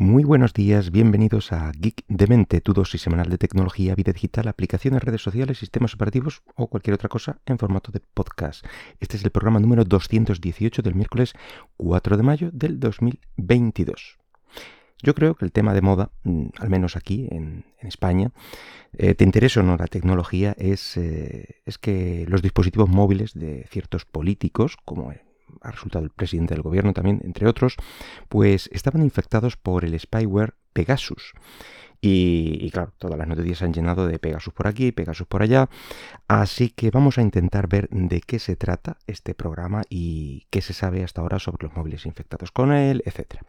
Muy buenos días, bienvenidos a Geek de Mente, tu dosis semanal de tecnología, vida digital, aplicaciones, redes sociales, sistemas operativos o cualquier otra cosa en formato de podcast. Este es el programa número 218 del miércoles 4 de mayo del 2022. Yo creo que el tema de moda, mm, al menos aquí en, España, eh, te interesa o no la tecnología, es, eh, es que los dispositivos móviles de ciertos políticos, como ha resultado el presidente del gobierno también, entre otros, pues estaban infectados por el spyware Pegasus. Y, claro, todas las noticias se han llenado de Pegasus por aquí, Pegasus por allá. Así que vamos a intentar ver de qué se trata este programa y qué se sabe hasta ahora sobre los móviles infectados con él, etc.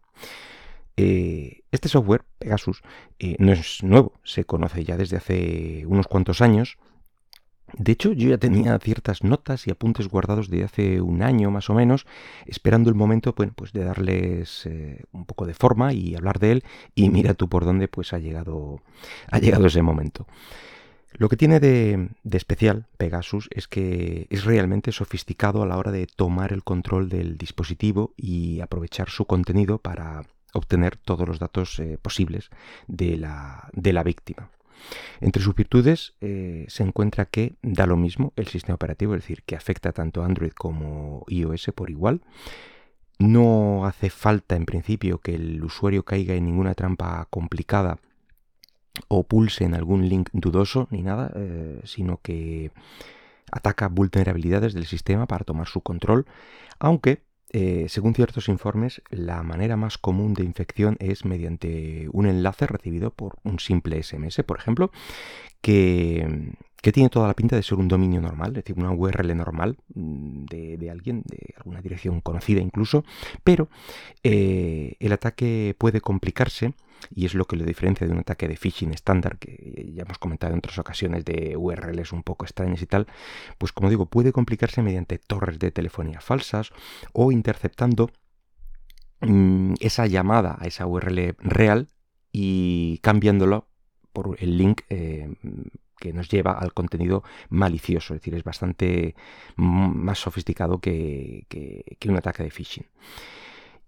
Eh, este software, Pegasus, eh, no es nuevo, se conoce ya desde hace unos cuantos años de hecho, yo ya tenía ciertas notas y apuntes guardados de hace un año más o menos, esperando el momento pues de darles eh, un poco de forma y hablar de él. Y mira tú por dónde pues ha llegado, ha llegado ese momento. Lo que tiene de, de, especial Pegasus es que es realmente sofisticado a la hora de tomar el control del dispositivo y aprovechar su contenido para obtener todos los datos eh, posibles de la, de la víctima. Entre sus virtudes eh, se encuentra que da lo mismo el sistema operativo, es decir, que afecta tanto Android como iOS por igual. No hace falta en principio que el usuario caiga en ninguna trampa complicada o pulse en algún link dudoso ni nada, eh, sino que ataca vulnerabilidades del sistema para tomar su control, aunque eh, según ciertos informes, la manera más común de infección es mediante un enlace recibido por un simple SMS, por ejemplo, que, tiene toda la pinta de ser un dominio normal, es decir, una URL normal mm, de, alguien, de alguna dirección conocida incluso, pero eh, el ataque puede complicarse y es lo que lo diferencia de un ataque de phishing estándar que ya hemos comentado en otras ocasiones de URLs un poco extrañas y tal, pues como digo, puede complicarse mediante torres de telefonía falsas o interceptando mm, esa llamada a esa URL real y cambiándolo por el link eh, que nos lleva al contenido malicioso, es decir, es bastante más sofisticado que, que un ataque de phishing.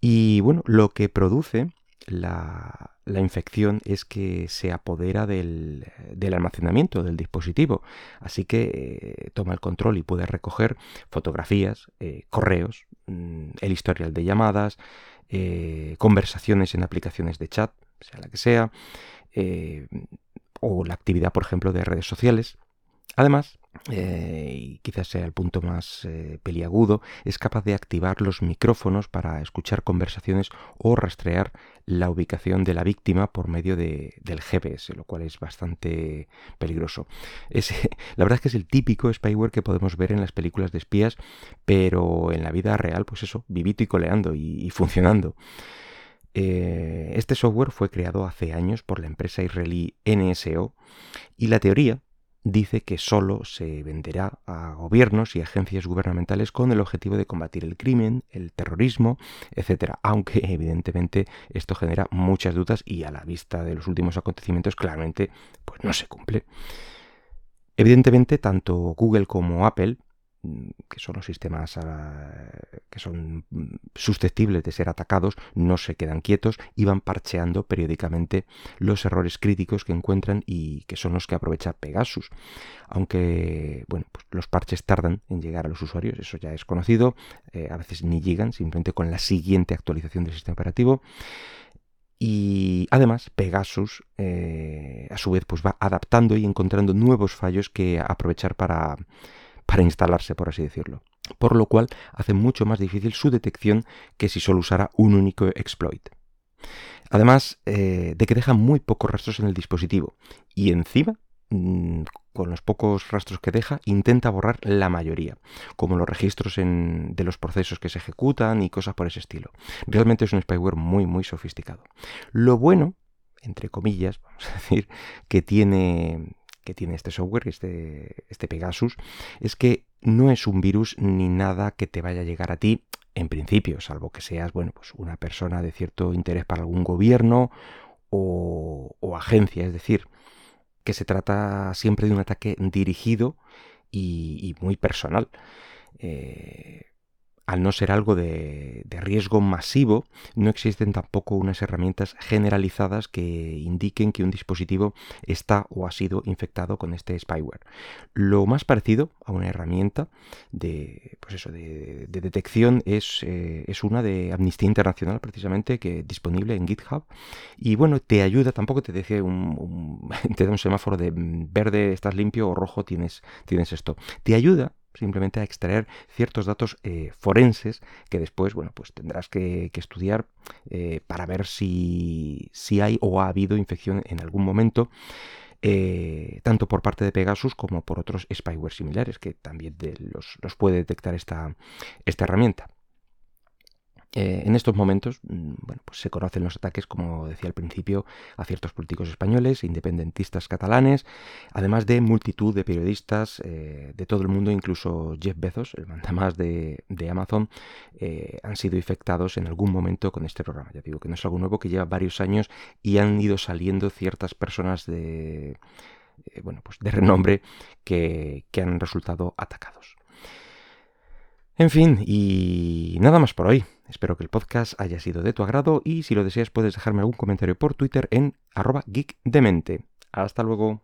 Y bueno, lo que produce la, infección es que se apodera del, almacenamiento del dispositivo. Así que eh, toma el control y puede recoger fotografías, eh, correos, mm, el historial de llamadas, eh, conversaciones en aplicaciones de chat, sea la que sea, o la actividad, por ejemplo, de redes sociales. Además, eh, y quizás sea el punto más eh, peliagudo, es capaz de activar los micrófonos para escuchar conversaciones o rastrear la ubicación de la víctima por medio de, del GPS, lo cual es bastante peligroso. la verdad es que es el típico spyware que podemos ver en las películas de espías, pero en la vida real, pues eso, vivito y coleando y, funcionando. Eh, este software fue creado hace años por la empresa israelí NSO y la teoría dice que solo se venderá a gobiernos y agencias gubernamentales con el objetivo de combatir el crimen, el terrorismo, etcétera. Aunque evidentemente esto genera muchas dudas y a la vista de los últimos acontecimientos claramente pues no se cumple. Evidentemente tanto Google como Apple que son los sistemas ah, que son susceptibles de ser atacados, no se quedan quietos y van parcheando periódicamente los errores críticos que encuentran y que son los que aprovecha Pegasus. Aunque, bueno, pues los parches tardan en llegar a los usuarios, eso ya es conocido, eh, a veces ni llegan, simplemente con la siguiente actualización del sistema operativo. Y además Pegasus eh, a su vez pues va adaptando y encontrando nuevos fallos que aprovechar para para instalarse, por así decirlo. Por lo cual hace mucho más difícil su detección que si solo usara un único exploit. Además eh, de que deja muy pocos rastros en el dispositivo y encima mm, con los pocos rastros que deja, intenta borrar la mayoría, como los registros de los procesos que se ejecutan y cosas por ese estilo. Realmente es un spyware muy, muy sofisticado. Lo bueno, entre comillas, vamos a decir, que tiene que tiene este software, este, este Pegasus, es que no es un virus ni nada que te vaya a llegar a ti en principio, salvo que seas, bueno, pues una persona de cierto interés para algún gobierno o, agencia, es decir, que se trata siempre de un ataque dirigido y, muy personal. Eh, al no ser algo de, riesgo masivo, no existen tampoco unas herramientas generalizadas que indiquen que un dispositivo está o ha sido infectado con este spyware. Lo más parecido a una herramienta de, pues eso, de, detección es, eh, es, una de Amnistía Internacional, precisamente, que disponible en GitHub. Y bueno, te ayuda, tampoco te dice un, te da un semáforo de verde estás limpio o rojo tienes, tienes esto. Te ayuda simplemente a extraer ciertos datos eh, forenses que después, bueno, pues tendrás que, estudiar eh, para ver si, si, hay o ha habido infección en algún momento. Eh, tanto por parte de Pegasus como por otros spyware similares que también los, los, puede detectar esta, esta herramienta. Eh, en estos momentos, mm, bueno, pues se conocen los ataques, como decía al principio, a ciertos políticos españoles, independentistas catalanes, además de multitud de periodistas eh, de todo el mundo, incluso Jeff Bezos, el mandamás de, de Amazon, eh, han sido infectados en algún momento con este programa. Ya digo que no es algo nuevo, que lleva varios años y han ido saliendo ciertas personas de, bueno, pues de renombre que, que han resultado atacados. En fin, y nada más por hoy. Espero que el podcast haya sido de tu agrado y si lo deseas puedes dejarme algún comentario por Twitter en arroba geekdemente. Hasta luego.